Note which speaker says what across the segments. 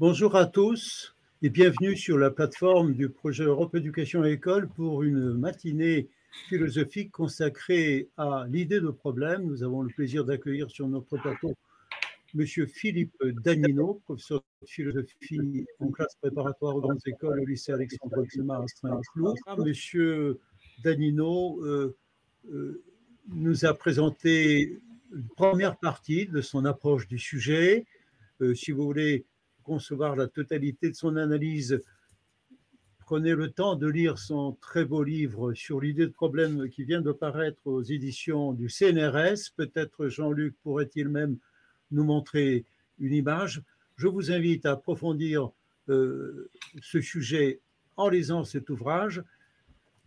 Speaker 1: Bonjour à tous et bienvenue sur la plateforme du projet Europe Éducation et École pour une matinée philosophique consacrée à l'idée de problème. Nous avons le plaisir d'accueillir sur notre plateau Monsieur Philippe Danino, professeur de philosophie en classe préparatoire aux grandes écoles au lycée Alexandre Dumas à Strasbourg. Monsieur Danino euh, euh, nous a présenté une première partie de son approche du sujet. Euh, si vous voulez concevoir la totalité de son analyse, prenez le temps de lire son très beau livre sur l'idée de problème qui vient de paraître aux éditions du CNRS. Peut-être Jean-Luc pourrait-il même nous montrer une image. Je vous invite à approfondir euh, ce sujet en lisant cet ouvrage.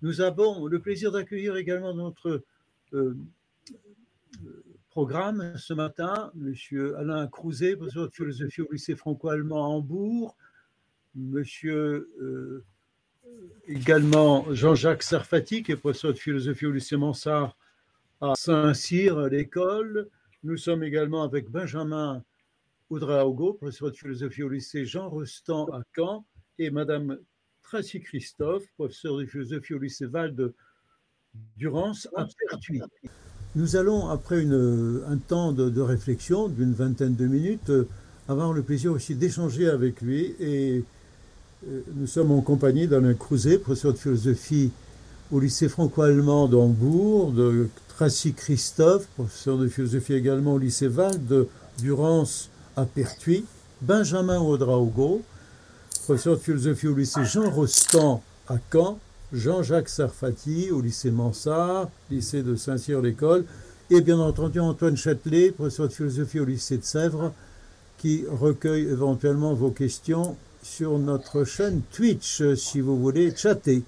Speaker 1: Nous avons le plaisir d'accueillir également notre euh, programme ce matin, M. Alain Crouzet, professeur de philosophie au lycée franco-allemand à Hambourg, M. Euh, également Jean-Jacques Sarfati, qui est professeur de philosophie au lycée Mansart à Saint-Cyr, à l'école. Nous sommes également avec Benjamin Oudraogo, professeur de philosophie au lycée Jean Rostand à Caen, et Madame Tracy Christophe, professeur de philosophie au lycée Val de Durance à Pertuis. Nous allons, après un temps de, réflexion d'une vingtaine de minutes, euh, avoir le plaisir aussi d'échanger avec lui. Et euh, nous sommes en compagnie d'Alain Crouzet, professeur de philosophie au lycée franco-allemand d'Hambourg, de Tracy Christophe, professeur de philosophie également au lycée Val de Durance à Pertuis, Benjamin Audraogo, professeur de philosophie au lycée Jean Rostand à Caen, Jean-Jacques Sarfati au lycée Mansart, lycée de Saint-Cyr-l'École, et bien entendu Antoine Châtelet, professeur de philosophie au lycée de Sèvres, qui recueille éventuellement vos questions sur notre chaîne Twitch, si vous voulez chatter.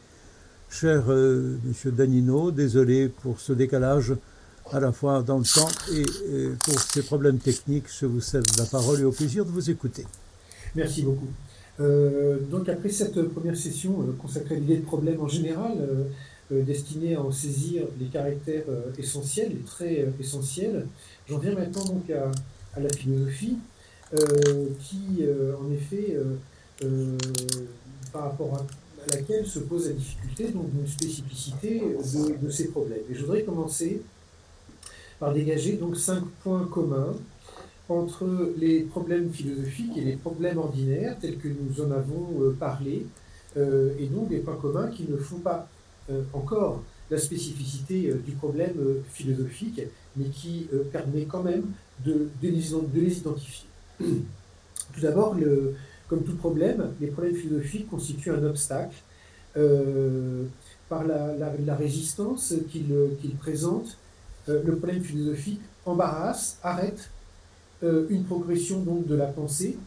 Speaker 1: Cher euh, Monsieur Danino, désolé pour ce décalage à la fois dans le temps et, et pour ces problèmes techniques. Je vous cède la parole et au plaisir de vous écouter.
Speaker 2: Merci beaucoup. Euh, donc après cette première session euh, consacrée à l'idée de problème en général, euh, destinée à en saisir les caractères essentiels, les traits essentiels, j'en viens maintenant donc à, la philosophie, qui en effet, par rapport à, laquelle se pose la difficulté donc d'une spécificité de, de, ces problèmes. Et je voudrais commencer par dégager donc cinq points communs entre les problèmes philosophiques et les problèmes ordinaires tels que nous en avons euh, parlé, euh, et donc des points communs qui ne font pas euh, encore la spécificité du problème philosophique, mais qui permet quand même de, les, identifier. Tout d'abord, comme tout problème, les problèmes philosophiques constituent un obstacle par la, résistance qu'ils présentent. le problème philosophique embarrasse, arrête une progression donc de la pensée,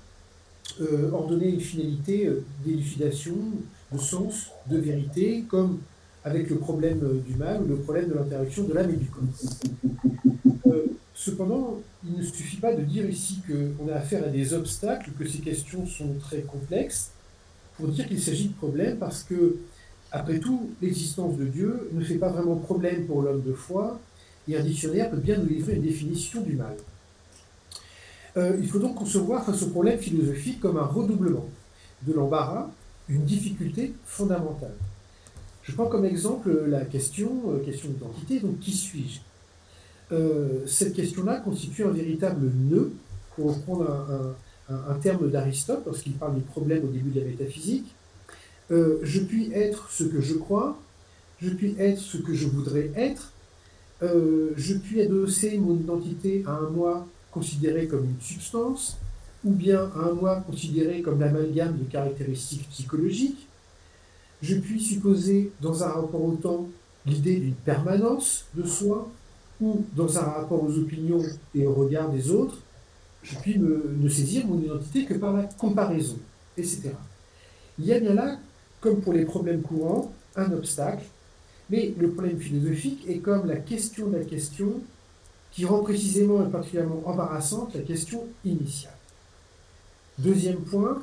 Speaker 2: euh, ordonner une finalité euh, d'élucidation, de sens, de vérité, comme avec le problème du mal ou le problème de l'interaction de l'âme et du corps. cependant, il ne suffit pas de dire ici qu'on a affaire à des obstacles, que ces questions sont très complexes, pour dire qu'il s'agit de problèmes, parce que, après tout, l'existence de Dieu ne fait pas vraiment problème pour l'homme de foi, et un dictionnaire peut bien nous livrer une définition du mal. Euh, il faut donc concevoir face au problème philosophique comme un redoublement de l'embarras, une difficulté fondamentale. Je prends comme exemple la question, euh, question d'identité, donc qui suis-je? Euh, Cette question-là constitue un véritable nœud, pour reprendre un, terme d'Aristote lorsqu'il parle du problème au début de la métaphysique. je puis être ce que je crois, je puis être ce que je voudrais être, je puis adosser mon identité à un moi considéré comme une substance, ou bien un moi considéré comme l'amalgame de caractéristiques psychologiques. Je puis supposer dans un rapport au temps l'idée d'une permanence de soi, ou dans un rapport aux opinions et au regard des autres, je puis me, ne saisir mon identité que par la comparaison, etc. Il y a bien là, comme pour les problèmes courants, un obstacle, mais le problème philosophique est comme la question de la question qui rend précisément et particulièrement embarrassante la question initiale. Deuxième point,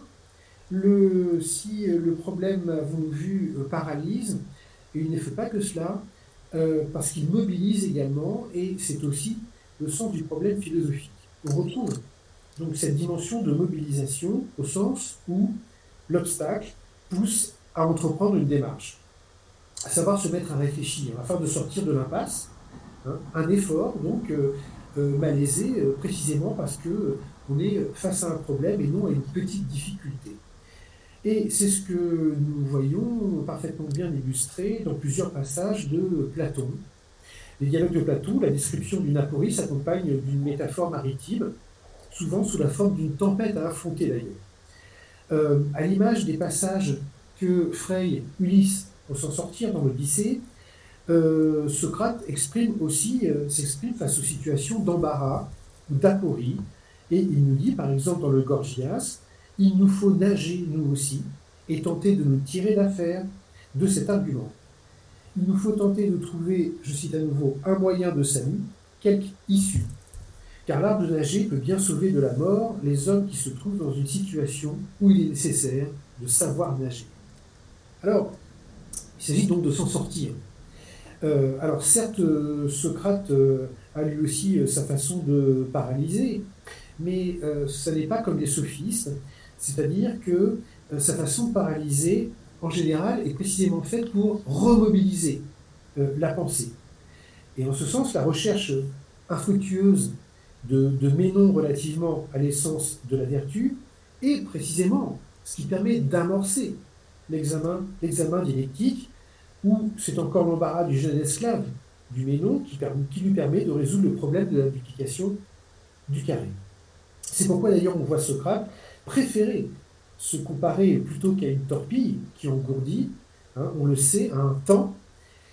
Speaker 2: si le problème, avons vu, euh, paralyse, il ne fait pas que cela, euh, parce qu'il mobilise également, et c'est aussi le sens du problème philosophique. On retrouve donc cette dimension de mobilisation au sens où l'obstacle pousse à entreprendre une démarche, à savoir se mettre à réfléchir afin de sortir de l'impasse, hein, un effort donc euh, euh, malaisé euh, précisément parce que on est face à un problème et non à une petite difficulté. Et c'est ce que nous voyons parfaitement bien illustré dans plusieurs passages de Platon. Les dialogues de Platon, la description d'une aporie s'accompagne d'une métaphore maritime, souvent sous la forme d'une tempête à affronter d'ailleurs. Euh, à l'image des passages que Frey, Ulysse vont s'en sortir dans l'Odyssée, euh, Socrate euh, s'exprime face aux situations d'embarras ou d'aporie, et il nous dit par exemple dans le Gorgias, il nous faut nager, nous aussi, et tenter de nous tirer d'affaire de cet argument. Il nous faut tenter de trouver, je cite à nouveau, un moyen de salut, quelque issue. Car l'art de nager peut bien sauver de la mort les hommes qui se trouvent dans une situation où il est nécessaire de savoir nager. Alors, il s'agit donc de s'en sortir. Euh, alors certes, Socrate euh, a lui aussi euh, sa façon de paralyser, mais ce n'est pas comme les sophistes c'est-à-dire que euh, sa façon de paralyser, en général, est précisément faite pour remobiliser euh, la pensée. Et en ce sens, la recherche infructueuse de, Ménon relativement à l'essence de la vertu est précisément ce qui permet d'amorcer l'examen dialectique, où c'est encore l'embarras du jeune esclave du Ménon qui, lui permet de résoudre le problème de la multiplication du carré. C'est pourquoi d'ailleurs on voit Socrate préférer se comparer plutôt qu'à une torpille qui engourdit, hein, on le sait, à un temps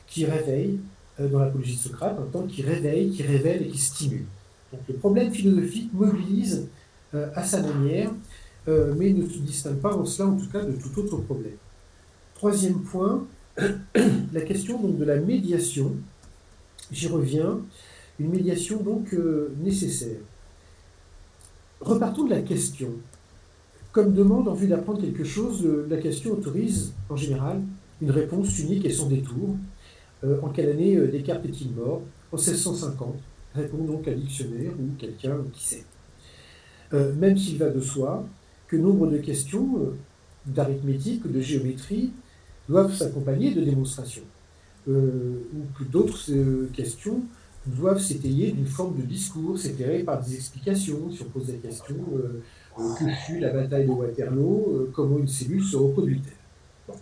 Speaker 2: qui réveille, euh, dans l'apologie de Socrate, un temps qui réveille, qui révèle et qui stimule. Donc le problème philosophique mobilise euh, à sa manière, euh, mais ne se distingue pas en cela en tout cas de tout autre problème. Troisième point, la question de la médiation. J'y reviens. Une médiation donc nécessaire. Repartons de la question. Comme demande en vue d'apprendre quelque chose, la question autorise en général une réponse unique et sans détour. Euh, en quelle année euh, Descartes est-il mort? En 1650. Répond donc un dictionnaire ou quelqu'un qui sait. Euh, même s'il va de soi que nombre de questions d'arithmétique ou de géométrie doivent s'accompagner de démonstrations, ou que d'autres questions doivent s'étayer d'une forme de discours, s'éclairer par des explications, si on pose des questions euh, que fut la bataille de Waterloo, euh, comment une cellule se reproduit-elle.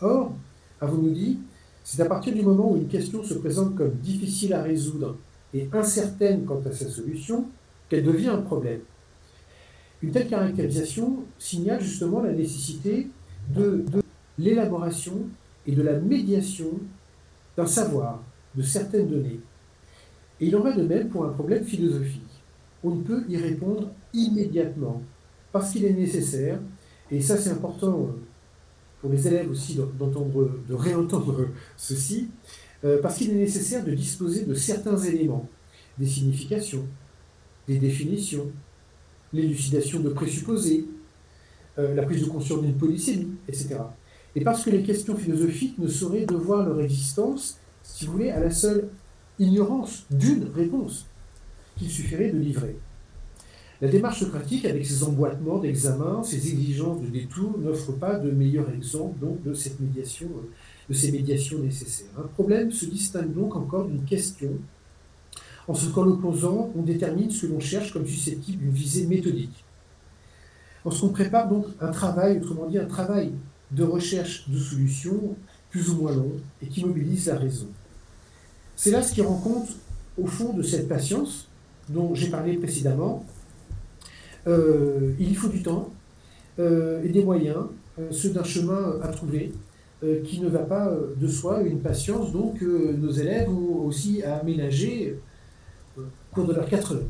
Speaker 2: Or, avons-nous dit, c'est à partir du moment où une question se présente comme difficile à résoudre et incertaine quant à sa solution qu'elle devient un problème. Une telle caractérisation signale justement la nécessité de l'élaboration et de la médiation d'un savoir, de certaines données. Et il en va de même pour un problème philosophique. On ne peut y répondre immédiatement parce qu'il est nécessaire, et ça c'est important euh, pour les élèves aussi d'entendre, de réentendre ceci, euh, parce qu'il est nécessaire de disposer de certains éléments, des significations, des définitions, l'élucidation de présupposés, euh, la prise de conscience d'une polysémie, etc. Et parce que les questions philosophiques ne sauraient devoir leur existence, si vous voulez, à la seule ignorance d'une réponse qu'il suffirait de livrer. La démarche socratique, avec ses emboîtements d'examen, ses exigences de détour, n'offre pas de meilleur exemple donc, de, cette médiation, de ces médiations nécessaires. Un problème se distingue donc encore d'une question, en ce qu'en l'opposant, on détermine ce que l'on cherche comme susceptible d'une visée méthodique. En ce qu'on prépare donc un travail, autrement dit un travail de recherche de solutions plus ou moins long et qui mobilise la raison. C'est là ce qui rend compte, au fond, de cette patience dont j'ai parlé précédemment, euh, il faut du temps euh, et des moyens, euh, ceux d'un chemin à trouver, qui ne va pas de soi, une patience donc nos élèves ont aussi à aménager au cours de leurs quatre heures.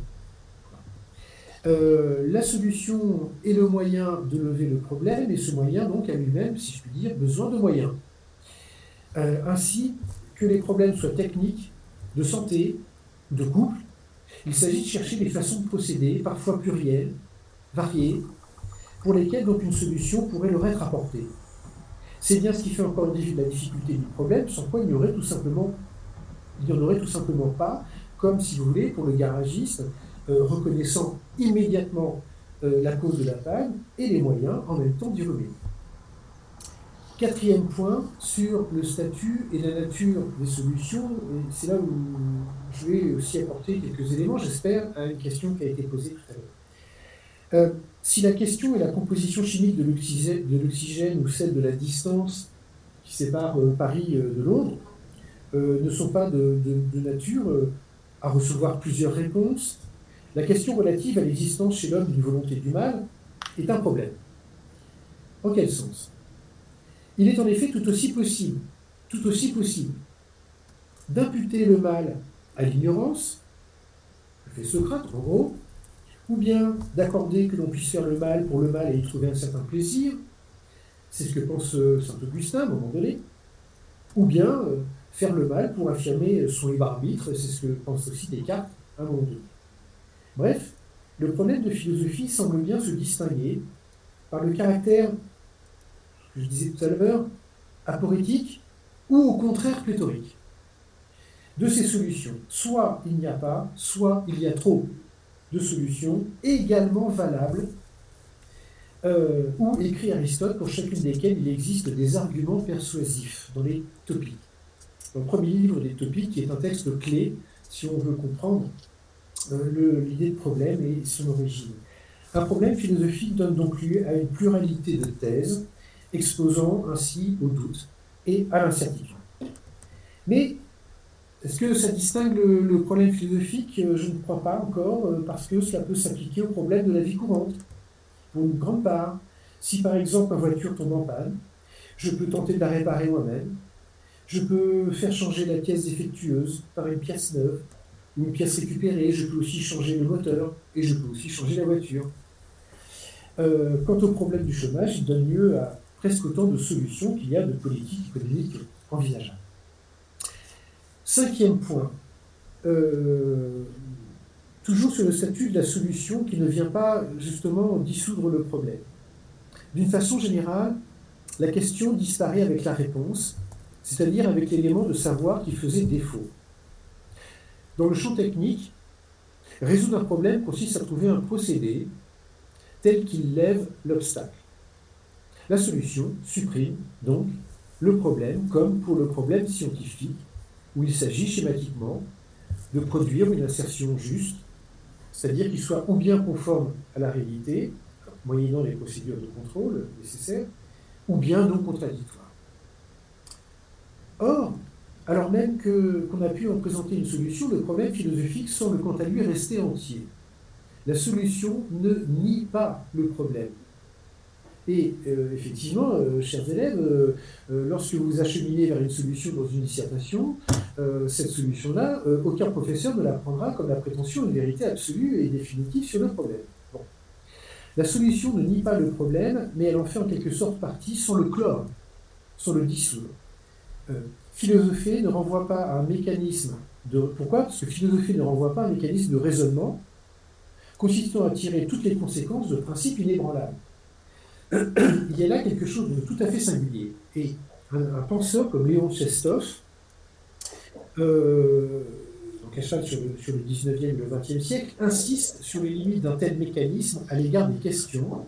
Speaker 2: La solution est le moyen de lever le problème, et ce moyen donc a lui-même, si je puis dire, besoin de moyens. ainsi que les problèmes soient techniques, de santé, de couple, il s'agit de chercher des façons de procéder, parfois plurielles, variées, pour lesquelles donc une solution pourrait leur être apportée. C'est bien ce qui fait encore la difficulté du problème, sans quoi il n'y aurait tout simplement, il n'y en aurait tout simplement pas, comme si vous voulez, pour le garagiste, euh, reconnaissant immédiatement la cause de la panne et les moyens en même temps d'y remédier. Quatrième point sur le statut et la nature des solutions, c'est là où je vais aussi apporter quelques éléments, j'espère, à une question qui a été posée tout à l'heure. Euh, si la question est la composition chimique de l'oxygène ou celle de la distance qui sépare euh, Paris euh, de Londres, ne sont pas de nature à recevoir plusieurs réponses, la question relative à l'existence chez l'homme d'une volonté du mal est un problème. En quel sens? Il est en effet tout aussi possible, tout aussi possible, d'imputer le mal à l'ignorance, fait Socrate en gros, ou bien d'accorder que l'on puisse faire le mal pour le mal et y trouver un certain plaisir, c'est ce que pense euh, saint Augustin à un moment donné, ou bien euh, faire le mal pour affirmer son libre arbitre, c'est ce que pense aussi Descartes à un moment donné. Bref, le problème de philosophie semble bien se distinguer par le caractère je disais tout à l'heure, aporétique ou au contraire pléthorique. De ces solutions, soit il n'y a pas, soit il y a trop de solutions également valables, euh, ou écrit Aristote, pour chacune desquelles il existe des arguments persuasifs dans les topiques. le premier livre des topiques, est un texte clé si on veut comprendre l'idée de problème et son origine. Un problème philosophique donne donc lieu à une pluralité de thèses exposant ainsi au doute et à l'incertitude. Mais est-ce que ça distingue le, problème philosophique? Je ne crois pas encore, euh, parce que cela peut s'appliquer au problème de la vie courante, pour une grande part. Si par exemple ma voiture tombe en panne, je peux tenter de la réparer moi-même, je peux faire changer la pièce défectueuse par une pièce neuve, une pièce récupérée, je peux aussi changer le moteur, et je peux aussi changer la voiture. Euh, quant au problème du chômage, il donne lieu à presque autant de solutions qu'il y a de politiques économiques envisageables. Cinquième point, euh, toujours sur le statut de la solution qui ne vient pas justement dissoudre le problème. D'une façon générale, la question disparaît avec la réponse, c'est-à-dire avec l'élément de savoir qui faisait défaut. Dans le champ technique, résoudre un problème consiste à trouver un procédé tel qu'il lève l'obstacle. La solution supprime donc le problème, comme pour le problème scientifique, où il s'agit schématiquement de produire une assertion juste, c'est-à-dire qu'il soit ou bien conforme à la réalité, moyennant les procédures de contrôle nécessaires, ou bien non contradictoire. Or, alors même qu'on a pu en présenter une solution, le problème philosophique semble quant à lui rester entier. La solution ne nie pas le problème. Et euh, effectivement, euh, chers élèves, euh, lorsque vous acheminez vers une solution dans une dissertation, cette solution-là, aucun professeur ne la prendra comme la prétention d'une vérité absolue et définitive sur le problème. La solution ne nie pas le problème, mais elle en fait en quelque sorte partie sans le chlore, sans le dissoudre. Philosopher ne renvoie pas à un mécanisme de... Pourquoi? Parce que philosopher ne renvoie pas un mécanisme de raisonnement consistant à tirer toutes les conséquences de principes inébranlables il y a là quelque chose de tout à fait singulier. Et un, penseur comme Léon Chestov, euh, donc à sur le, sur le 19e et le 20e siècle, insiste sur les limites d'un tel mécanisme à l'égard des questions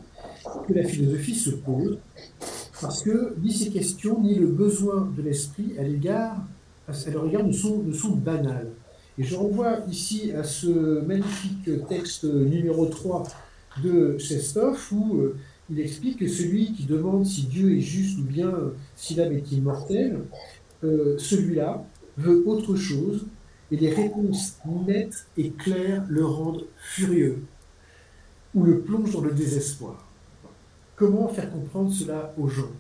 Speaker 2: que la philosophie se pose, parce que ni ces questions, ni le besoin de l'esprit à l'égard, à leur égard ne sont, ne sont banales. Et je renvoie ici à ce magnifique texte numéro 3 de Chestov, où euh, il explique que celui qui demande si Dieu est juste ou bien si l'âme est immortelle, euh, celui-là veut autre chose, et les réponses nettes et claires le rendent furieux, ou le plongent dans le désespoir. Comment faire comprendre cela aux gens?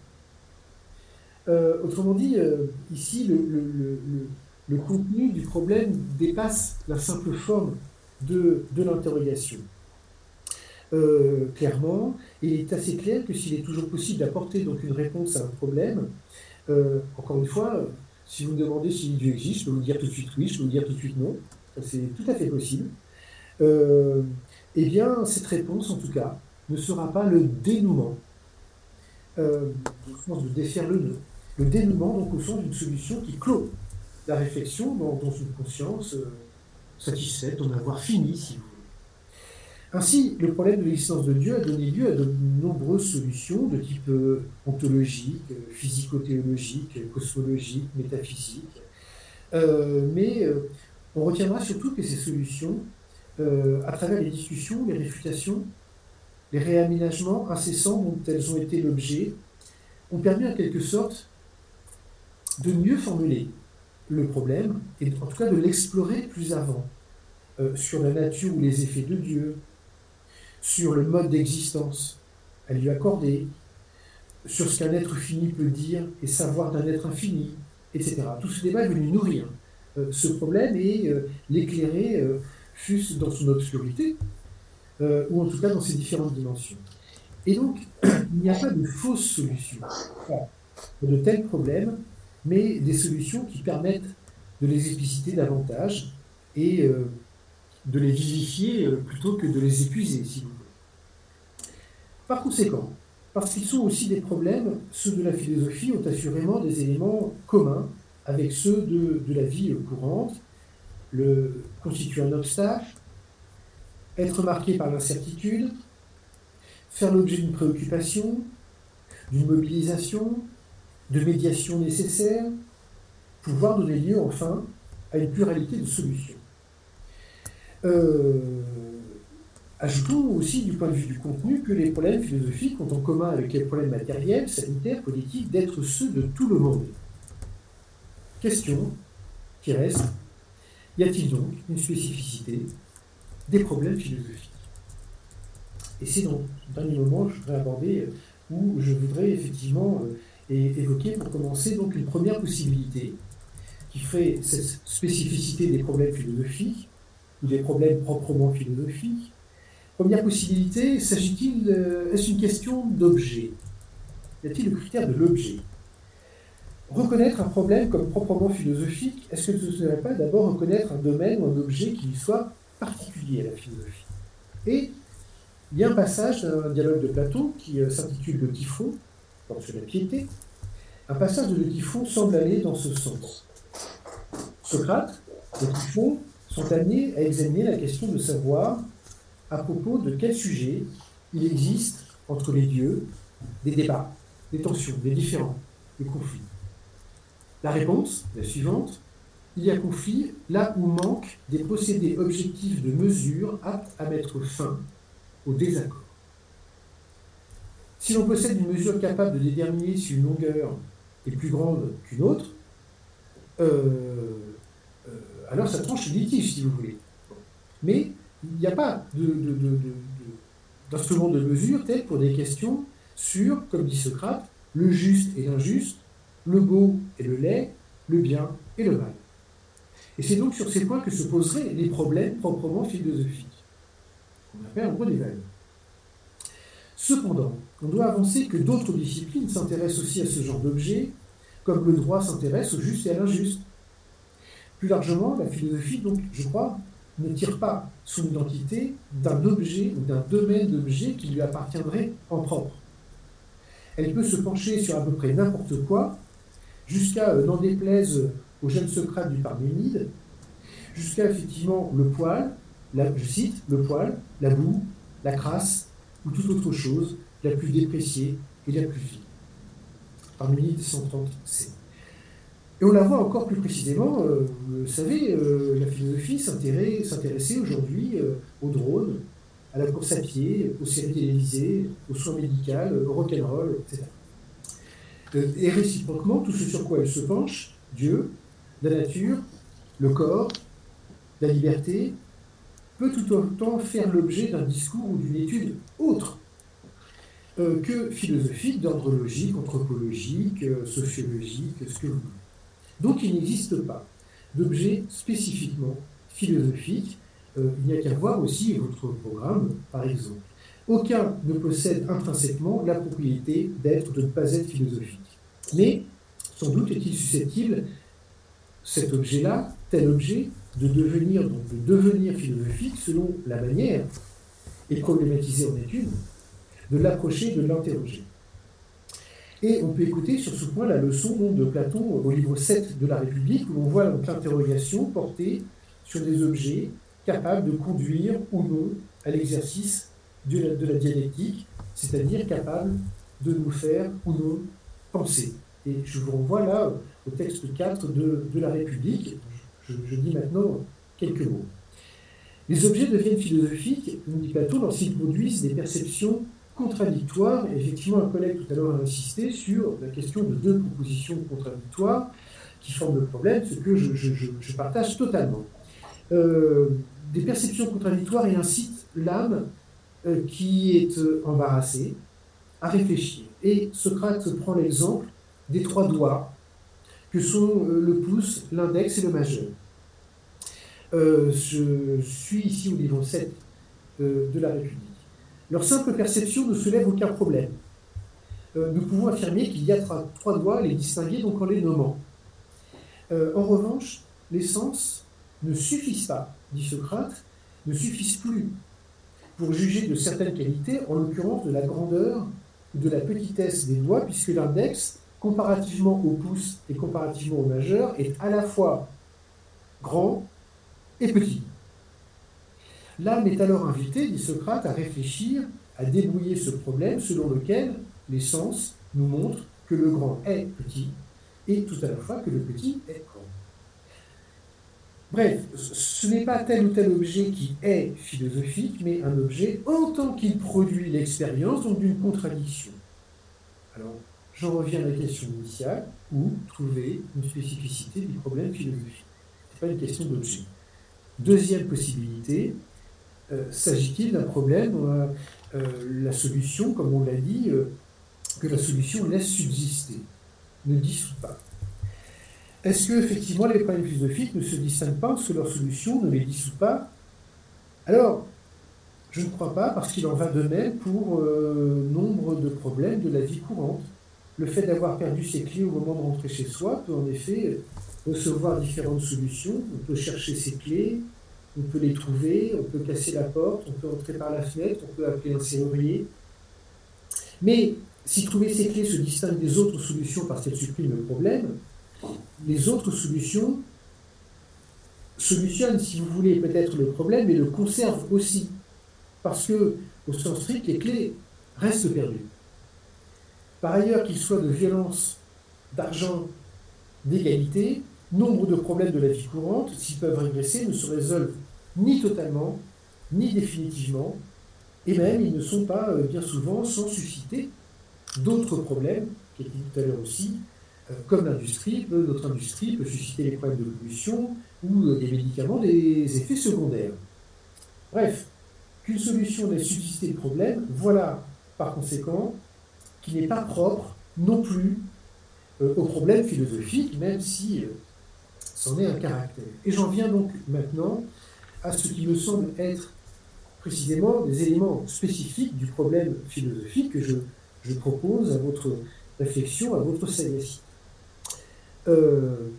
Speaker 2: Euh, Autrement dit, euh, ici, le, contenu du problème dépasse la simple forme de l'interrogation. Euh, clairement. il est assez clair que s'il est toujours possible d'apporter une réponse à un problème, encore une fois, si vous me demandez si Dieu existe, je peux vous dire tout de suite oui, je peux vous dire tout de suite non. C'est tout à fait possible. Eh bien, cette réponse, en tout cas, ne sera pas le dénouement, euh, au sens de défaire le nœud. Le dénouement, donc, au sens d'une solution qui clôt la réflexion dans, une conscience satisfaite, en avoir fini, si vous Ainsi, le problème de l'existence de Dieu a donné lieu à de nombreuses solutions de type euh, ontologique, euh, physico-théologique, cosmologique, métaphysique. Euh, mais on retiendra surtout que ces solutions, à travers les discussions, les réfutations, les réaménagements incessants dont elles ont été l'objet, ont permis en quelque sorte de mieux formuler le problème, et en tout cas de l'explorer plus avant, sur la nature ou les effets de Dieu, sur le mode d'existence à lui accorder, sur ce qu'un être fini peut dire et savoir d'un être infini, etc. Tout ce débat est venu nourrir euh, ce problème et euh, l'éclairer, euh, fût-ce dans son obscurité, ou en tout cas dans ses différentes dimensions. Et donc, il n'y a pas de fausses solutions. De tels problèmes, mais des solutions qui permettent de les expliciter davantage et de les vivifier plutôt que de les épuiser, si vous par conséquent, parce qu'ils sont aussi des problèmes, ceux de la philosophie ont assurément des éléments communs avec ceux de, la vie courante, le, constituer un obstacle, être marqué par l'incertitude, faire l'objet d'une préoccupation, d'une mobilisation, de médiation nécessaire, pouvoir donner lieu enfin à une pluralité de solutions. Euh, Ajoutons aussi du point de vue du contenu que les problèmes philosophiques ont en commun avec les problèmes matériels, sanitaires, politiques, d'être ceux de tout le monde. Question qui reste, y a-t-il donc une spécificité? Des problèmes philosophiques. Et c'est dans le dernier moment que je voudrais aborder, où je voudrais effectivement euh, évoquer pour commencer donc une première possibilité qui ferait cette spécificité des problèmes philosophiques, ou des problèmes proprement philosophiques, Première possibilité, s'agit-il, est-ce une question d'objet? Y a-t-il le critère de l'objet? Reconnaître un problème comme proprement philosophique, est-ce que ce ne serait pas d'abord reconnaître un domaine ou un objet qui lui soit particulier à la philosophie Et il y a un passage d'un dialogue de Platon qui euh, s'intitule Le Typhon, sur la piété. Un passage de Le Typhon semble aller dans ce sens. Socrate, le Typhon sont amenés à examiner la question de savoir à propos de quel sujet il existe entre les dieux des débats, des tensions, des différends, des conflits. La réponse, la suivante, il y a conflit là où manquent des procédés objectifs de mesure aptes à mettre fin au désaccord. Si l'on possède une mesure capable de déterminer si une longueur est plus grande qu'une autre, euh, euh, alors ça tranche le litige, si vous voulez. Mais il n'y a pas d'instrument de, de, mesure tel pour des questions sur, comme dit Socrate, le juste et l'injuste, le beau et le laid, le bien et le mal. Et c'est donc sur ces points que se poseraient les problèmes proprement philosophiques, qu'on appelle en gros des. Cependant, on doit avancer que d'autres disciplines s'intéressent aussi à ce genre d'objet, comme le droit s'intéresse au juste et à l'injuste. Plus largement, la philosophie, donc, je crois, ne tire pas son identité d'un objet ou d'un domaine d'objet qui lui appartiendrait en propre. Elle peut se pencher sur à peu près n'importe quoi, jusqu'à, euh, n'en déplaise au jeune Socrate du Parménide, jusqu'à effectivement le poil, je cite, le poil, la boue, la crasse, ou toute autre chose, la plus dépréciée et la plus vile. Parménide 130c. Et on la voit encore plus précisément, euh, vous savez, euh, la philosophie s'intéressait aujourd'hui euh, aux drones, à la course à pied, aux séries télévisées, aux soins médicaux, au rock'n'roll, etc. Et réciproquement, tout ce sur quoi elle se penche, Dieu, la nature, le corps, la liberté, peut tout autant faire l'objet d'un discours ou d'une étude autre que philosophique, d'ordre logique, anthropologique, sociologique, ce que vous voulez. Donc il n'existe pas d'objet spécifiquement philosophique. Euh, il n'y a qu'à voir aussi votre programme, par exemple. Aucun ne possède intrinsèquement la propriété d'être, de ne pas être philosophique. Mais, sans doute est-il susceptible, cet objet-là, tel objet, de devenir, philosophique selon la manière, et problématisée en étude, de l'approcher, de l'interroger. Et on peut écouter sur ce point la leçon de Platon au livre 7 de la République, où on voit l'interrogation portée sur des objets capable de conduire ou non à l'exercice de la, de la dialectique, c'est-à-dire capable de nous faire ou non penser. Et je vous renvoie là au texte 4 de, la République. Je, dis maintenant quelques mots. Les objets deviennent philosophiques, nous dit Platon, lorsqu'ils produisent des perceptions contradictoires. Effectivement, un collègue tout à l'heure a insisté sur la question de deux propositions contradictoires qui forment le problème, ce que je partage totalement. Euh, des perceptions contradictoires et incitent l'âme euh, qui est euh, embarrassée à réfléchir. Et Socrate prend l'exemple des trois doigts que sont euh, le pouce, l'index et le majeur. Euh, je suis ici au niveau 7 euh, de la République. Leur simple perception ne soulève aucun problème. Nous pouvons affirmer qu'il y a trois, trois, doigts, les distinguer donc en les nommant. en revanche, les sens ne suffisent pas, dit Socrate, ne suffisent plus pour juger de certaines qualités, en l'occurrence de la grandeur ou de la petitesse des doigts, puisque l'index comparativement au pouce et comparativement au majeur, est à la fois grand et petit. L'âme est alors invitée, dit Socrate, à réfléchir, à débrouiller ce problème selon lequel les sens nous montrent que le grand est petit et tout à la fois que le petit est grand. Bref, ce n'est pas tel ou tel objet qui est philosophique, mais un objet en tant qu'il produit l'expérience, donc d'une contradiction. Alors, J'en reviens à la question initiale, où trouver une spécificité du problème philosophique. Ce n'est pas une question d'objet. Deuxième possibilité, euh, s'agit-il d'un problème la, euh, la, solution, comme on l'a dit, euh, que la solution laisse subsister, ne dissout pas Est-ce que effectivement les problèmes philosophiques ne se distinguent pas parce que leur solution ne les dissout pas? Alors, je ne crois pas, parce qu'il en va de même pour nombre de problèmes de la vie courante le fait d'avoir perdu ses clés au moment de rentrer chez soi peut en effet recevoir différentes solutions. On peut chercher ses clés, on peut les trouver, on peut casser la porte, on peut entrer par la fenêtre, on peut appeler un serrurier. Mais si trouver ses clés se distingue des autres solutions parce qu'elles suppriment le problème, les autres solutions solutionnent, si vous voulez, peut-être le problème, mais le conservent aussi. Parce que, au sens strict, les clés restent perdues. Par ailleurs, qu'il soit de violence, d'argent, d'égalité, nombre de problèmes de la vie courante, s'ils peuvent régresser, ne se résolvent ni totalement, ni définitivement, et même ils ne sont pas euh, bien souvent sans susciter d'autres problèmes, qui étaient tout à euh, comme l'industrie, notre industrie peut susciter des problèmes de pollution ou euh, des médicaments, des effets secondaires. Bref, qu'une solution laisse subsister le problème, voilà par conséquent qui n'est pas propre non plus euh, au problème philosophique, même si euh, c'en est un caractère. Et j'en viens donc maintenant à ce qui me semble être précisément des éléments spécifiques du problème philosophique que je, propose à votre réflexion, à votre sagacité. Euh,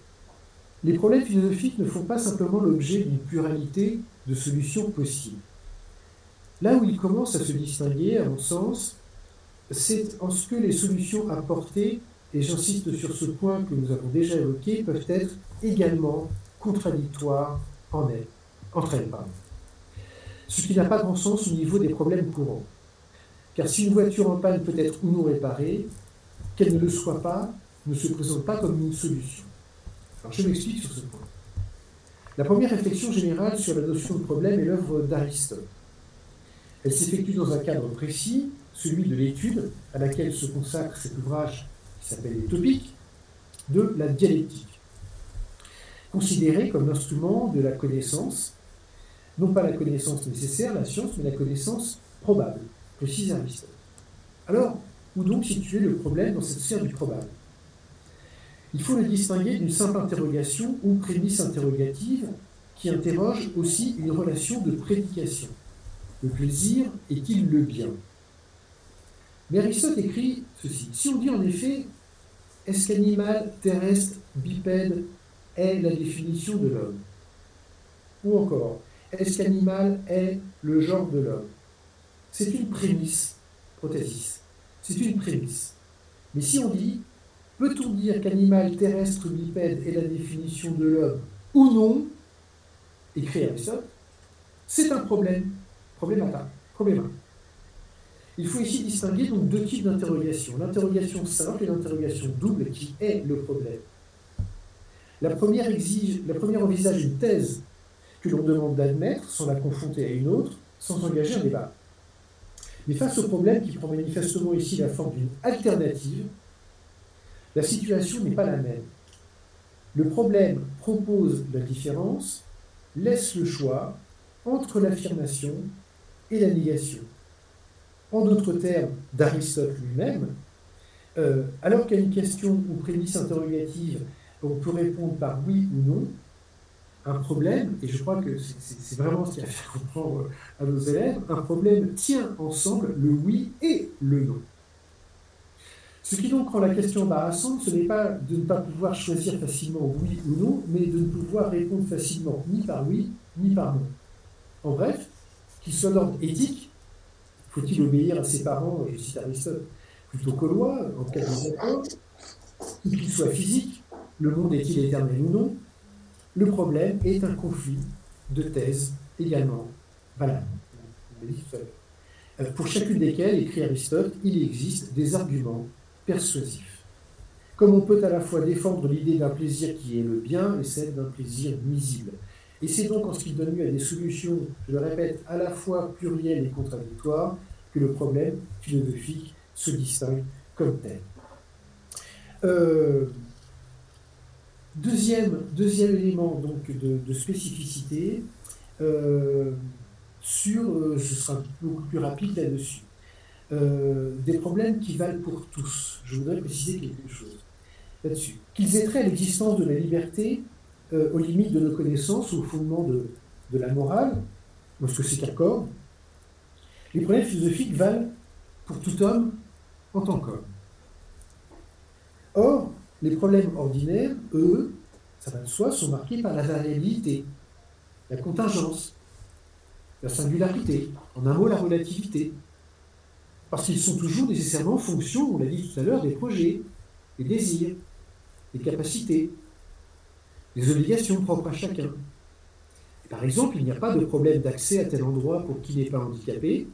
Speaker 2: les problèmes philosophiques ne font pas simplement l'objet d'une pluralité de solutions possibles. Là où ils commencent à se distinguer, à mon sens, c'est en ce que les solutions apportées, et j'insiste sur ce point que nous avons déjà évoqué, peuvent être également contradictoires en elles, entre elles. Ce qui n'a pas grand sens au niveau des problèmes courants. Car si une voiture en panne peut être ou non réparée, qu'elle ne le soit pas ne se présente pas comme une solution. Alors je m'explique sur ce point. La première réflexion générale sur la notion de problème est l'œuvre d'Aristote. Elle s'effectue dans un cadre précis, celui de l'étude à laquelle se consacre cet ouvrage qui s'appelle Les Topiques, de la dialectique. Considéré comme l'instrument de la connaissance, non pas la connaissance nécessaire, la science, mais la connaissance probable, précise Aristote. Alors, où donc situer le problème dans cette sphère du probable? Il faut le distinguer d'une simple interrogation ou prémisse interrogative qui interroge aussi une relation de prédication. Le plaisir est-il le bien? Mais Aristote écrit ceci. Si on dit en effet, est-ce qu'animal terrestre bipède est la définition de l'homme? Ou encore, est-ce qu'animal est le genre de l'homme? C'est une prémisse, protasis. C'est une prémisse. Mais si on dit, peut-on dire qu'animal terrestre bipède est la définition de l'homme ou non? Écrit Aristote, c'est un problème. Problème à. Il faut ici distinguer donc deux types d'interrogation. L'interrogation simple et l'interrogation double qui est le problème. La première, exige, la première envisage une thèse que l'on demande d'admettre sans la confronter à une autre, sans engager un débat. Mais face au problème qui prend manifestement ici la forme d'une alternative, la situation n'est pas la même. Le problème propose la différence, laisse le choix entre l'affirmation et la négation. En d'autres termes, d'Aristote lui-même, euh, alors qu'à une question ou prémisse interrogative, on peut répondre par oui ou non, un problème, et je crois que c'est vraiment ce qui a fait comprendre à nos élèves, un problème tient ensemble le oui et le non. Ce qui donc rend la question embarrassante, ce n'est pas de ne pas pouvoir choisir facilement oui ou non, mais de ne pouvoir répondre facilement ni par oui ni par non. En bref, qu'il soit d'ordre éthique, faut-il obéir à ses parents, et cite Aristote, plutôt qu'aux lois, en cas de désaccord, qu'il soit physique, le monde est-il éternel ou non, le problème est un conflit de thèses également valable. Euh, pour chacune desquelles, écrit Aristote, il existe des arguments persuasifs. Comme on peut à la fois défendre l'idée d'un plaisir qui est le bien et celle d'un plaisir nuisible. Et c'est donc en ce qui donne lieu à des solutions, je le répète, à la fois plurielles et contradictoires, que le problème philosophique se distingue comme tel. Euh, Deuxième, élément de, spécificité, euh, sur, euh, ce sera beaucoup plus rapide là-dessus, des problèmes qui valent pour tous. Je voudrais préciser quelque chose là-dessus. Qu'ils aient trait à l'existence de la liberté aux limites de nos connaissances, au fondement de, la morale, ce que c'est qu'accord, les problèmes philosophiques valent pour tout homme en tant qu'homme. Or, les problèmes ordinaires, eux, ça va de soi, sont marqués par la variabilité, la contingence, la singularité, en un mot la relativité. Parce qu'ils sont toujours nécessairement en fonction, on l'a dit tout à l'heure, des projets, des désirs, des capacités, des obligations propres à chacun. Par exemple, il n'y a pas de problème d'accès à tel endroit pour qui n'est pas handicapé,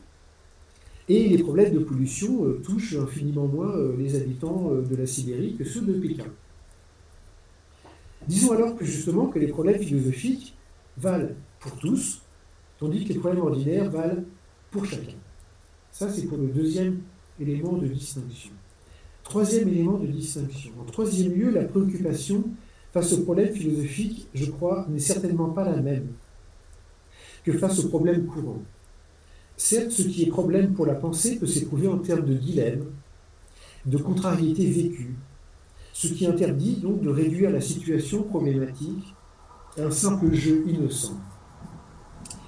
Speaker 2: et les problèmes de pollution euh, touchent infiniment moins euh, les habitants euh, de la Sibérie que ceux de Pékin. Disons alors que justement que les problèmes philosophiques valent pour tous, tandis que les problèmes ordinaires valent pour chacun. Ça, c'est pour le deuxième élément de distinction. Troisième élément de distinction. En troisième lieu, la préoccupation face aux problèmes philosophiques, je crois, n'est certainement pas la même que face aux problèmes courants. Certes, ce qui est problème pour la pensée peut s'éprouver en termes de dilemme, de contrariété vécue, ce qui interdit donc de réduire la situation problématique à un simple jeu innocent.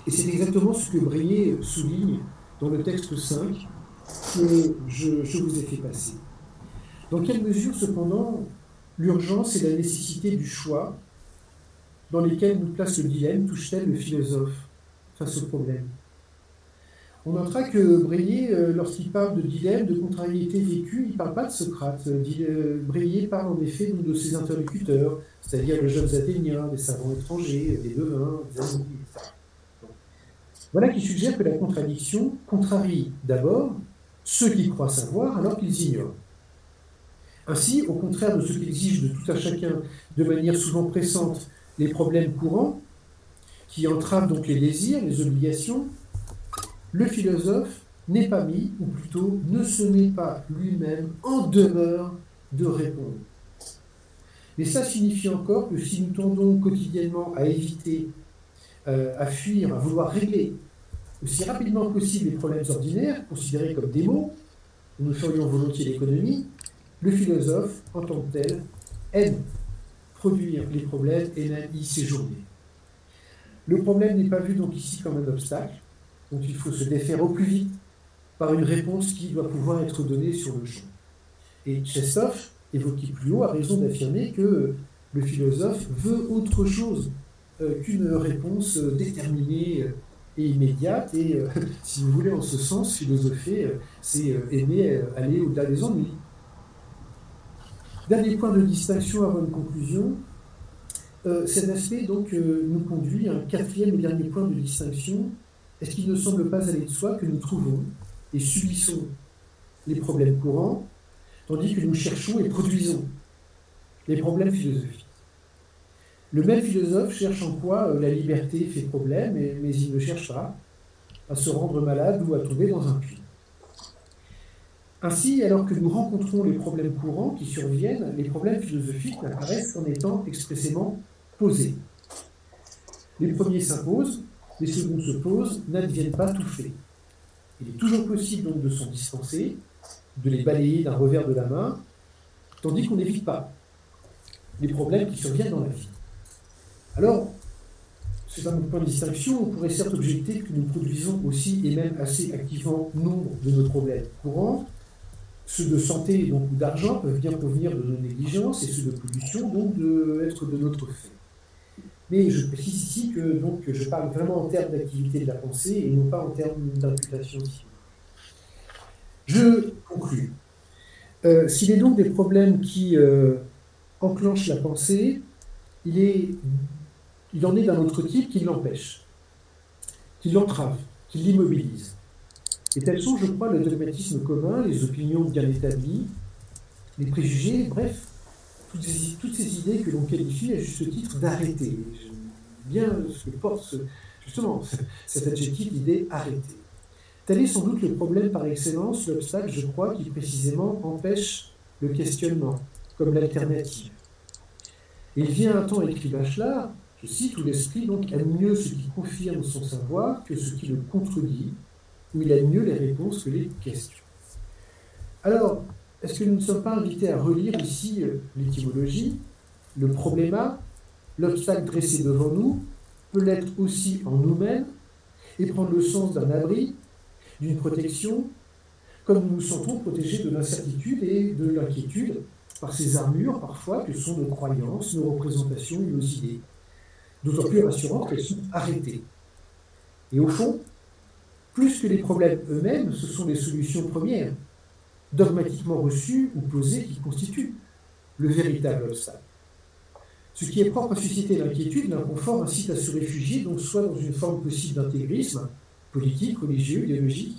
Speaker 2: Et c'est exactement ce que Brier souligne dans le texte 5 que je vous ai fait passer. Dans quelle mesure, cependant, l'urgence et la nécessité du choix dans lesquels nous place le dilemme touche-t-elle le philosophe face au problème? On notera que Breillet, euh, lorsqu'il parle de dilemme, de contrariété vécue, il ne parle pas de Socrate. Euh, euh, Breillet parle en effet de ses interlocuteurs, c'est-à-dire les jeunes Athéniens, des savants étrangers, des devins, des amis, etc. Voilà qui suggère que la contradiction contrarie d'abord ceux qui croient savoir alors qu'ils ignorent. Ainsi, au contraire de ce qu'exige de tout à chacun de manière souvent pressante les problèmes courants, qui entravent donc les désirs, les obligations, le philosophe n'est pas mis, ou plutôt ne se met pas lui-même en demeure de répondre. Mais ça signifie encore que si nous tendons quotidiennement à éviter, euh, à fuir, à vouloir régler aussi rapidement possible les problèmes ordinaires, considérés comme des mots, nous ferions volontiers l'économie, le philosophe, en tant que tel, aime produire les problèmes et y séjourner. Le problème n'est pas vu donc ici comme un obstacle, dont il faut se défaire au plus vite par une réponse qui doit pouvoir être donnée sur le champ. Et Tchestov, évoqué plus haut, a raison d'affirmer que le philosophe veut autre chose euh, qu'une réponse déterminée et immédiate. Et euh, si vous voulez, en ce sens, philosopher, euh, c'est aimer aller au-delà des ennuis. Dernier point de distinction avant une conclusion. cet aspect donc nous conduit à un quatrième et dernier point de distinction est-ce qu'il ne semble pas aller de soi que nous trouvons et subissons les problèmes courants, tandis que nous cherchons et produisons les problèmes philosophiques? Le même philosophe cherche en quoi euh, la liberté fait problème, mais il ne cherche pas à se rendre malade ou à tomber dans un puits. Ainsi, alors que nous rencontrons les problèmes courants qui surviennent, les problèmes philosophiques n'apparaissent qu'en étant expressément posés. Les premiers s'imposent, les seconds se posent, n'adviennent pas tout fait. Il est toujours possible donc de s'en dispenser, de les balayer d'un revers de la main, tandis qu'on n'évite pas les problèmes qui surviennent dans la vie. Alors, c'est un point de distinction, on pourrait certes objecter que nous produisons aussi et même assez activement nombre de nos problèmes courants, ceux de santé donc, ou d'argent peuvent bien provenir de nos négligences et ceux de pollution donc de être de notre fait. Mais je précise ici que donc, je parle vraiment en termes d'activité de la pensée et non pas en termes d'imputation. Je conclus. Euh, S'il est donc des problèmes qui euh, enclenchent la pensée, il, est, il en est d'un autre type qui l'empêche, qui l'entrave, qui l'immobilise. Et tels sont, je crois, le dogmatisme commun, les opinions bien établies, les préjugés, bref, toutes ces, idées que l'on qualifie à juste titre d'arrêter. Bien ce que porte justement cet adjectif, l'idée arrêter. Tel est sans doute le problème par excellence, l'obstacle, je crois, qui précisément empêche le questionnement, comme l'alternative. Et il vient un temps, écrit Bachelard, je cite, où l'esprit donc aime mieux ce qui confirme son savoir que ce qui le contredit, où il a mieux les réponses que les questions. Alors, est-ce que nous ne sommes pas invités à relire ici euh, l'étymologie, le probléma, l'obstacle dressé devant nous peut l'être aussi en nous-mêmes et prendre le sens d'un abri, d'une protection, comme nous nous sentons protégés de l'incertitude et de l'inquiétude par ces armures parfois que sont nos croyances, nos représentations et nos idées, d'autant plus rassurantes qu'elles sont arrêtées. Et au fond, plus que les problèmes eux-mêmes, ce sont les solutions premières, dogmatiquement reçues ou posées, qui constituent le véritable obstacle. Ce qui est propre à susciter l'inquiétude, l'inconfort, incite à se réfugier, donc soit dans une forme possible d'intégrisme, politique, religieux, idéologique,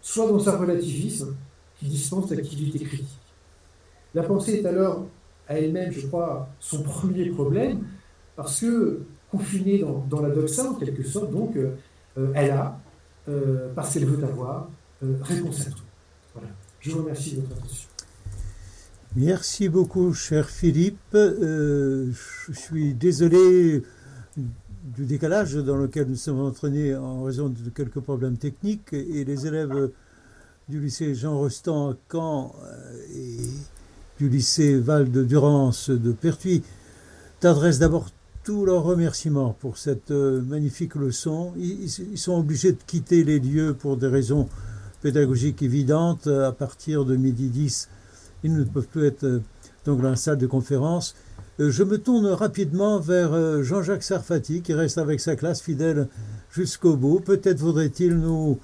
Speaker 2: soit dans un relativisme qui dispense d'activité critique. La pensée est alors à elle-même, je crois, son premier problème, parce que confinée dans, dans la doxa, en quelque sorte, donc, euh, elle a euh, parce qu'elle veut avoir euh, réponse à tout. Voilà. Je vous remercie de votre attention.
Speaker 1: Merci beaucoup, cher Philippe. Euh, je suis désolé du décalage dans lequel nous sommes entraînés en raison de quelques problèmes techniques et les élèves du lycée Jean Rostand à Caen et du lycée Val de Durance de Pertuis t'adressent d'abord tous leurs remerciements pour cette euh, magnifique leçon. Ils, sont obligés de quitter les lieux pour des raisons pédagogiques évidentes. À partir de midi 10, ils ne peuvent plus être euh, donc dans la salle de conférence. Euh, je me tourne rapidement vers Jean-Jacques Sarfati qui reste avec sa classe fidèle jusqu'au bout. Peut-être voudrait-il nous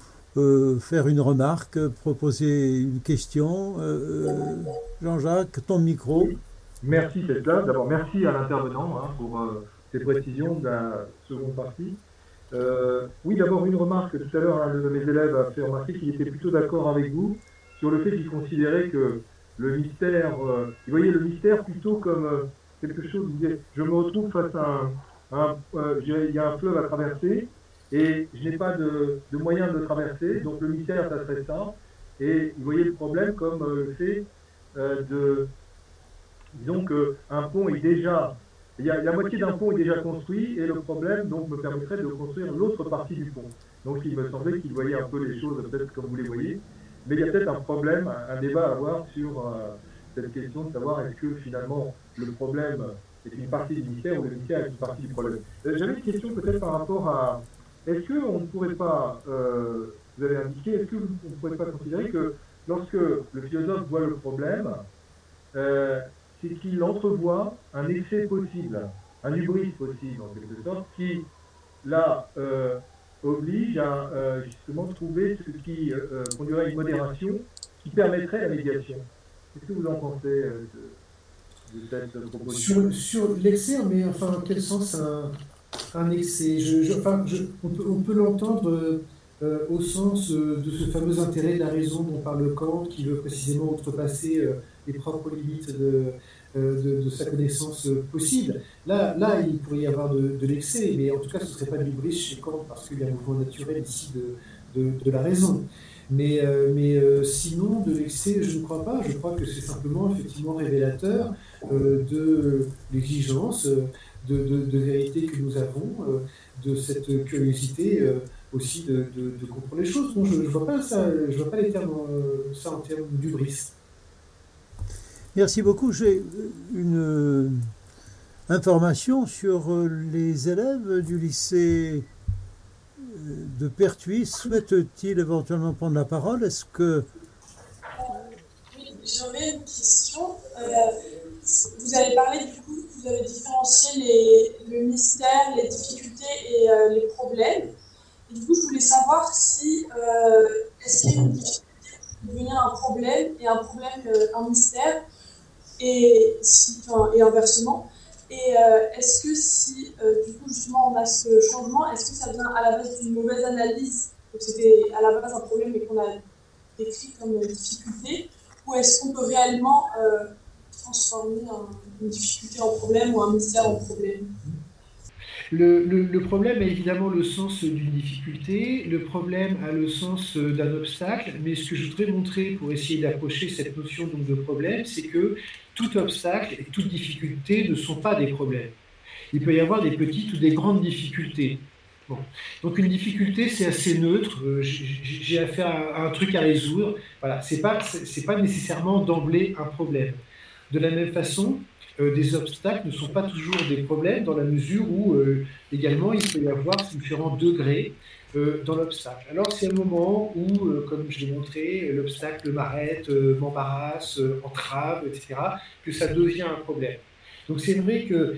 Speaker 1: faire une remarque, proposer une question. Jean-Jacques, ton micro.
Speaker 3: Merci là. D'abord, merci à l'intervenant hein, pour euh, ces précisions de la seconde partie. Euh, oui, d'abord une remarque. Tout à l'heure, un de mes élèves a fait remarquer qu'il était plutôt d'accord avec vous sur le fait qu'il considérait que le mystère, euh, il voyait le mystère plutôt comme quelque chose. Il disait, je me retrouve face à un, il y a un fleuve à traverser et je n'ai pas de, de moyen de le traverser, donc le mystère, ça serait ça. Et il voyait le problème comme le fait de Disons qu'un pont est déjà, il y a, la moitié d'un pont est déjà construit et le problème donc me permettrait de construire l'autre partie du pont. Donc il me semblait qu'il voyait un peu les choses peut-être comme vous les voyez, mais il y a peut-être un problème, un débat à avoir sur euh, cette question de savoir est-ce que finalement le problème est une partie du mystère ou le mystère est une partie du problème. Euh, j'avais une question peut-être par rapport à est-ce qu'on ne pourrait pas, euh, vous avez indiqué, est-ce qu'on ne pourrait pas considérer que lorsque le philosophe voit le problème, c'est qu'il entrevoit un effet possible, un hubris possible en quelque sorte, qui là euh, oblige à euh, justement trouver ce qui euh, conduirait à une modération qui permettrait la médiation. Qu'est-ce que vous en pensez de,
Speaker 2: cette proposition? Sur, l'excès, mais enfin, en quel sens un, excès? On peut, l'entendre euh, au sens euh, de ce fameux intérêt de la raison dont parle Kant, qui veut précisément outrepasser euh, les propres limites de, de, sa connaissance possible. Là, là, il pourrait y avoir de, l'excès, mais en tout cas, ce ne serait pas du bruit chez Kant, parce qu'il y a un mouvement naturel ici de, de la raison. Mais, mais sinon, de l'excès, je ne crois pas. Je crois que c'est simplement effectivement révélateur de l'exigence, de, de, vérité que nous avons, de cette curiosité aussi de, comprendre les choses. je ne vois pas ça, je vois pas les termes, euh, ça en termes d'ubris.
Speaker 1: Merci beaucoup. J'ai une euh, information sur euh, les élèves du lycée de Pertuis. Souhaite-t-il éventuellement prendre la parole? Est-ce que
Speaker 4: oui, j'aurais une question. vous avez parlé du coup, vous avez différencié les, le mystère, les difficultés et les problèmes du coup, je voulais savoir si euh, est-ce qu'il y a une difficulté pour devenir un problème et un problème euh, un mystère? Et, inversement. Et euh, est-ce que si du coup justement on a ce changement, est-ce que ça vient à la base d'une mauvaise analyse? Donc c'était à la base un problème et qu'on a décrit comme difficulté, ou est-ce qu'on peut réellement transformer une difficulté en problème ou un mystère en problème?
Speaker 2: Le, problème a évidemment le sens d'une difficulté, le problème a le sens d'un obstacle, mais ce que je voudrais montrer pour essayer d'approcher cette notion donc, de problème, c'est que tout obstacle et toute difficulté ne sont pas des problèmes. Il peut y avoir des petites ou des grandes difficultés. Donc une difficulté, c'est assez neutre. Euh, j'ai affaire à un truc à résoudre. Voilà, c'est pas pas nécessairement d'emblée un problème. De la même façon, euh, des obstacles ne sont pas toujours des problèmes dans la mesure où euh, également il peut y avoir différents degrés euh, dans l'obstacle. Alors c'est un moment où, comme je l'ai montré, l'obstacle m'arrête, m'embarrasse, entrave, etc., que ça devient un problème. Donc c'est vrai que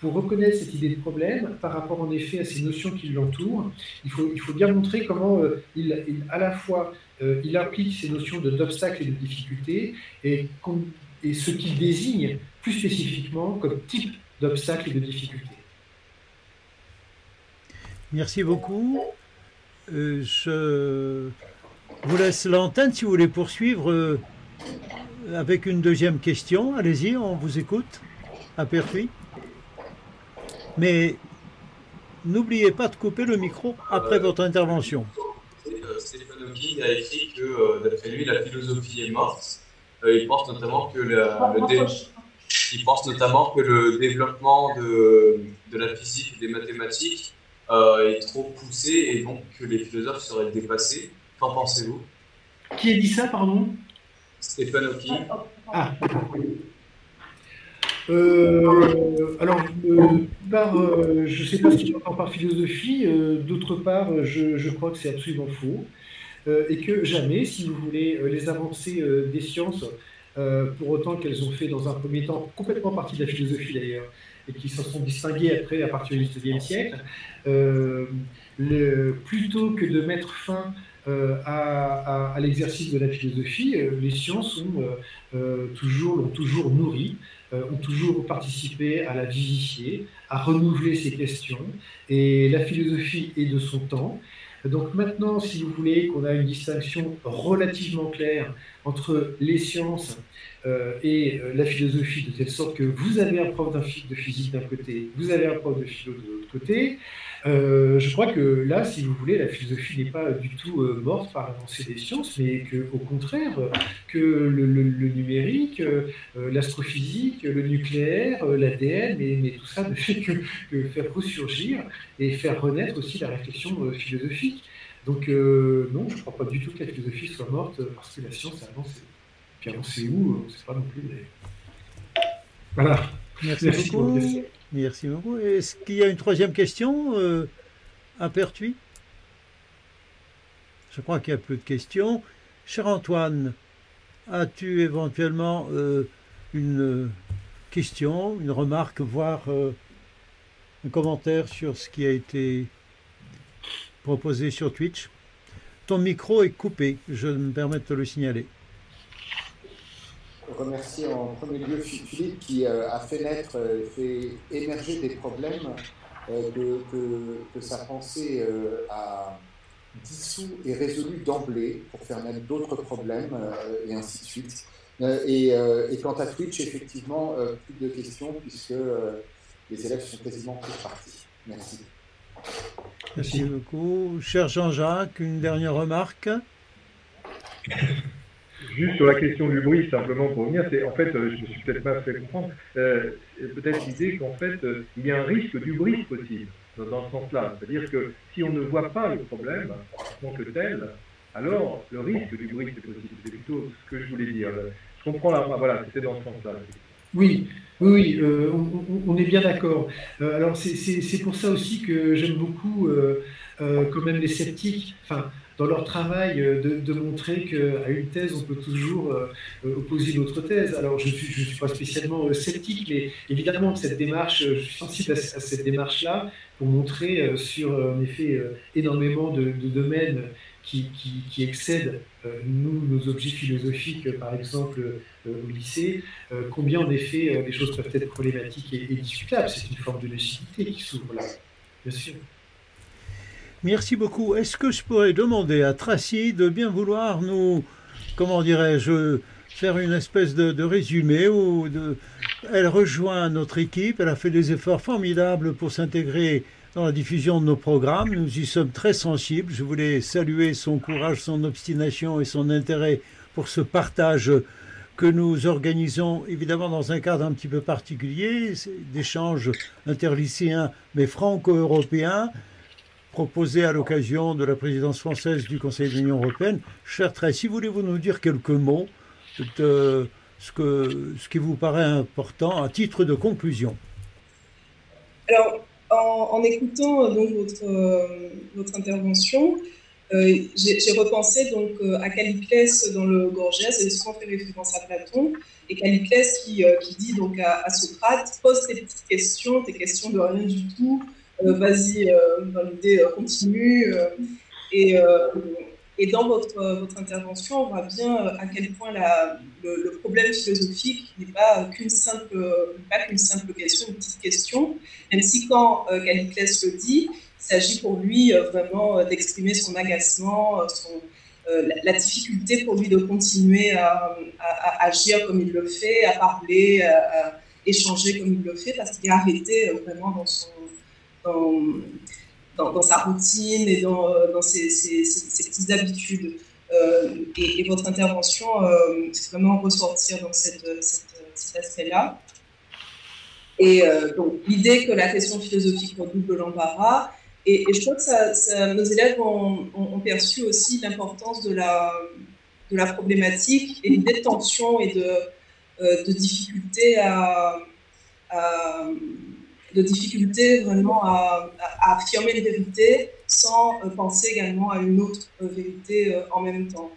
Speaker 2: pour reconnaître cette idée de problème, par rapport en effet à ces notions qui l'entourent, il faut, bien montrer comment il, à la fois il applique ces notions d'obstacle et de difficulté, et et ce qu'il désigne plus spécifiquement comme type d'obstacle et de difficulté.
Speaker 1: Merci beaucoup. Euh, je vous laisse l'antenne si vous voulez poursuivre euh, avec une deuxième question. Allez-y, on vous écoute à Pertuis. Mais n'oubliez pas de couper le micro après euh, votre intervention.
Speaker 5: Stéphane Hawking a écrit que, d'après lui, la philosophie est morte il pense notamment que le, il pense notamment que le développement de, de la physique et des mathématiques euh, est trop poussé et donc que les philosophes seraient dépassés. Qu'en pensez-vous?
Speaker 2: Qui a dit ça, pardon?
Speaker 5: Stephen Hawking. Ah.
Speaker 2: Euh, alors, par, je ne sais pas ce qu'il entend par philosophie, d'autre part, je, je, crois que c'est absolument faux. Euh, et que jamais, si vous voulez, euh, les avancées euh, des sciences, pour autant qu'elles ont fait dans un premier temps complètement partie de la philosophie d'ailleurs, et qui s'en sont distinguées après à partir du XIXe siècle, le, plutôt que de mettre fin à, l'exercice de la philosophie, les sciences ont, toujours, l'ont toujours nourri, ont toujours participé à la vivifier, à renouveler ses questions. Et la philosophie est de son temps. Donc maintenant, si vous voulez qu'on a une distinction relativement claire entre les sciences euh, et euh, la philosophie, de telle sorte que vous avez un prof de physique d'un côté, vous avez un prof de philo de l'autre côté, euh, je crois que là, si vous voulez, la philosophie n'est pas du tout morte par l'avancée des sciences, mais qu'au contraire, que le, numérique, l'astrophysique, le nucléaire, l'ADN, mais, tout ça ne fait que, que, faire ressurgir et faire renaître aussi la réflexion philosophique. Donc non, je ne crois pas du tout que la philosophie soit morte parce que la science a avancé. Puis sait où, on ne sait pas non plus.
Speaker 1: Voilà. Merci, beaucoup. Merci beaucoup. Est-ce qu'il y a une troisième question euh, à Pertuis Je crois qu'il y a peu de questions. Cher Antoine, as-tu éventuellement euh, une question, une remarque, voire euh, un commentaire sur ce qui a été proposé sur Twitch? Ton micro est coupé, je me permets de te le signaler.
Speaker 6: Remercier en premier lieu Philippe qui a fait naître, fait émerger des problèmes que, que, sa pensée a dissous et résolu d'emblée pour faire naître d'autres problèmes et ainsi de suite. Et, et, quant à Twitch, effectivement, plus de questions puisque les élèves sont quasiment tous partis. Merci.
Speaker 1: Merci beaucoup. Cher Jean-Jacques, une dernière remarque?
Speaker 3: Juste sur la question du bruit, simplement pour revenir, c'est en fait, euh, je me suis peut-être pas fait comprendre, euh, peut-être l'idée qu'en fait, euh, il y a un risque du bruit possible dans, ce sens-là. C'est-à-dire que si on ne voit pas le problème en tant que tel, alors le risque du bruit c'est possible. C'est plutôt ce que je voulais dire. Je comprends là, voilà, c'était dans ce sens-là.
Speaker 2: Oui, oui, on, est bien d'accord. Alors c'est pour ça aussi que j'aime beaucoup quand même les sceptiques, dans leur travail, de, montrer qu'à une thèse, on peut toujours opposer une autre thèse. Alors je ne suis, pas spécialement sceptique, mais évidemment, cette démarche, je suis sensible à, cette démarche-là pour montrer sur, en effet, énormément de, domaines qui, excèdent, euh, nous, nos objets philosophiques, euh, par exemple, euh, au lycée, combien en effet les choses peuvent être problématiques et, discutables. C'est une forme de lucidité qui s'ouvre là, bien sûr.
Speaker 1: Merci beaucoup. Est-ce que je pourrais demander à Tracy de bien vouloir nous, comment dirais-je, faire une espèce de, résumé où elle rejoint notre équipe, elle a fait des efforts formidables pour s'intégrer dans la diffusion de nos programmes. Nous y sommes très sensibles. Je voulais saluer son courage, son obstination et son intérêt pour ce partage que nous organisons évidemment dans un cadre un petit peu particulier, d'échanges interlycéens mais franco-européens, proposés à l'occasion de la présidence française du Conseil de l'Union européenne. Cher Tracy, voulez-vous nous dire quelques mots de ce, que, ce qui vous paraît important à titre de conclusion
Speaker 4: Alors, en, écoutant euh, donc votre, euh, votre intervention, euh, j'ai repensé donc à Caliclès dans le Gorgias, et souvent fait référence à Platon, et Caliclès qui, qui dit donc à, Socrate pose tes petites questions, tes questions de rien du tout, vas-y, dans l'idée continue, et, dans votre, intervention, on voit bien euh, à quel point le, problème philosophique n'est pas qu'une simple, pas qu'une simple question, une petite question, même si quand euh, Caliclès le dit, il s'agit pour lui euh, vraiment d'exprimer son agacement, la, difficulté pour lui de continuer à, agir comme il le fait, à parler, à, échanger comme il le fait, parce qu'il est arrêté vraiment dans son, dans, sa routine et dans, euh, ses, petites habitudes. Euh, et, votre intervention, euh, c'est vraiment ressortir dans cette, cet aspect-là. Et donc, l'idée que la question philosophique redouble l'embarras, et, je crois que nos élèves ont, perçu aussi l'importance de la, problématique et l'idée de tension et de, de difficulté à, à, de difficulté vraiment à, affirmer une vérité sans euh, penser également à une autre euh, vérité euh, en même temps.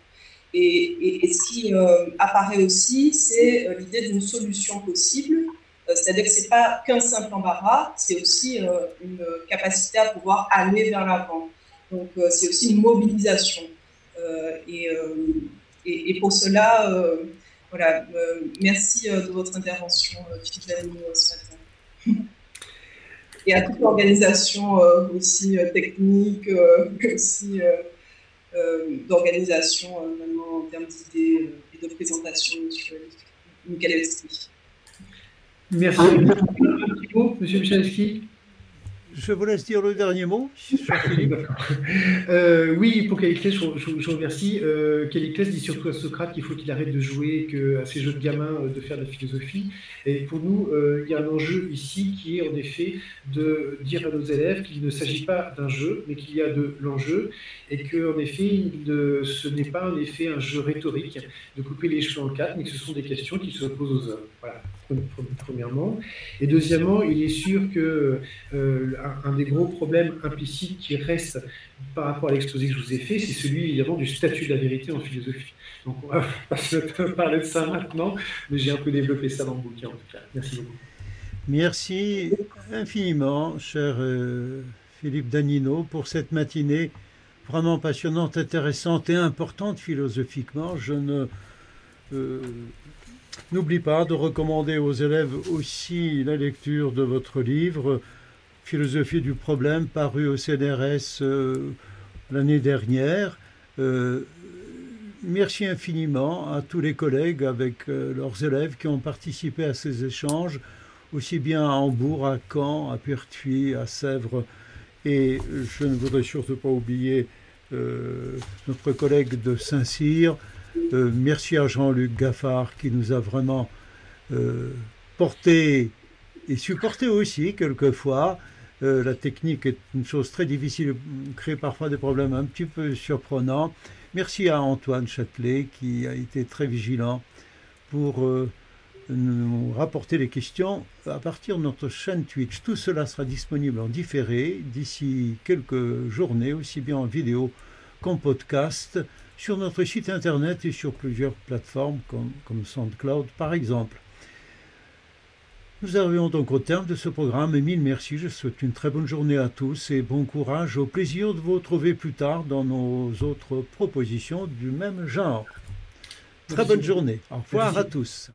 Speaker 4: Et, ce qui apparaît aussi, c'est l'idée d'une solution possible, c'est-à-dire que ce n'est pas qu'un simple embarras, c'est aussi une capacité à pouvoir aller vers l'avant. Donc c'est aussi une mobilisation. Et, et, pour cela, voilà, merci de votre intervention, Philippe ce matin. et à toute l'organisation euh, aussi euh, technique, euh, aussi d'organisation, vraiment en termes d'idées et de présentation, monsieur Michalewski.
Speaker 2: Merci. Monsieur Michalewski
Speaker 1: je vous laisse dire le dernier mot,
Speaker 2: euh, oui, pour Caliclès, je, je, remercie. Euh, Caliclès dit surtout à Socrate qu'il faut qu'il arrête de jouer que, à ces jeux de gamins euh, de faire de la philosophie. Et pour nous, euh, il y a un enjeu ici qui est en effet de dire à nos élèves qu'il ne s'agit pas d'un jeu, mais qu'il y a de l'enjeu et que en effet, ce n'est pas en effet un jeu rhétorique de couper les cheveux en quatre, mais que ce sont des questions qui se posent aux hommes. Voilà premièrement. Et deuxièmement, il est sûr que euh, un, des gros problèmes implicites qui reste par rapport à l'exposé que je vous ai fait, c'est celui évidemment du statut de la vérité en philosophie. Donc on va parler de ça maintenant, mais j'ai un peu développé ça dans le bouquin en tout cas. Merci beaucoup.
Speaker 1: Merci infiniment, cher euh, Philippe Danino, pour cette matinée vraiment passionnante, intéressante et importante philosophiquement. Je euh, N'oublie pas de recommander aux élèves aussi la lecture de votre livre Philosophie du problème paru au CNRS euh, l'année dernière. Euh, merci infiniment à tous les collègues avec euh, leurs élèves qui ont participé à ces échanges, aussi bien à Hambourg, à Caen, à Pertuis, à Sèvres. Et je ne voudrais surtout pas oublier notre collègue de Saint-Cyr, merci à Jean-Luc Gaffard qui nous a vraiment porté et supporté aussi quelquefois. Euh, la technique est une chose très difficile, crée parfois des problèmes un petit peu surprenants. Merci à Antoine Châtelet qui a été très vigilant pour nous rapporter les questions à partir de notre chaîne Twitch. Tout cela sera disponible en différé d'ici quelques journées, aussi bien en vidéo qu'en podcast sur notre site internet et sur plusieurs plateformes comme SoundCloud par exemple. Nous arrivons donc au terme de ce programme et mille merci. Je souhaite une très bonne journée à tous et bon courage. Au plaisir de vous retrouver plus tard dans nos autres propositions du même genre. Très bonne journée. Au revoir à tous.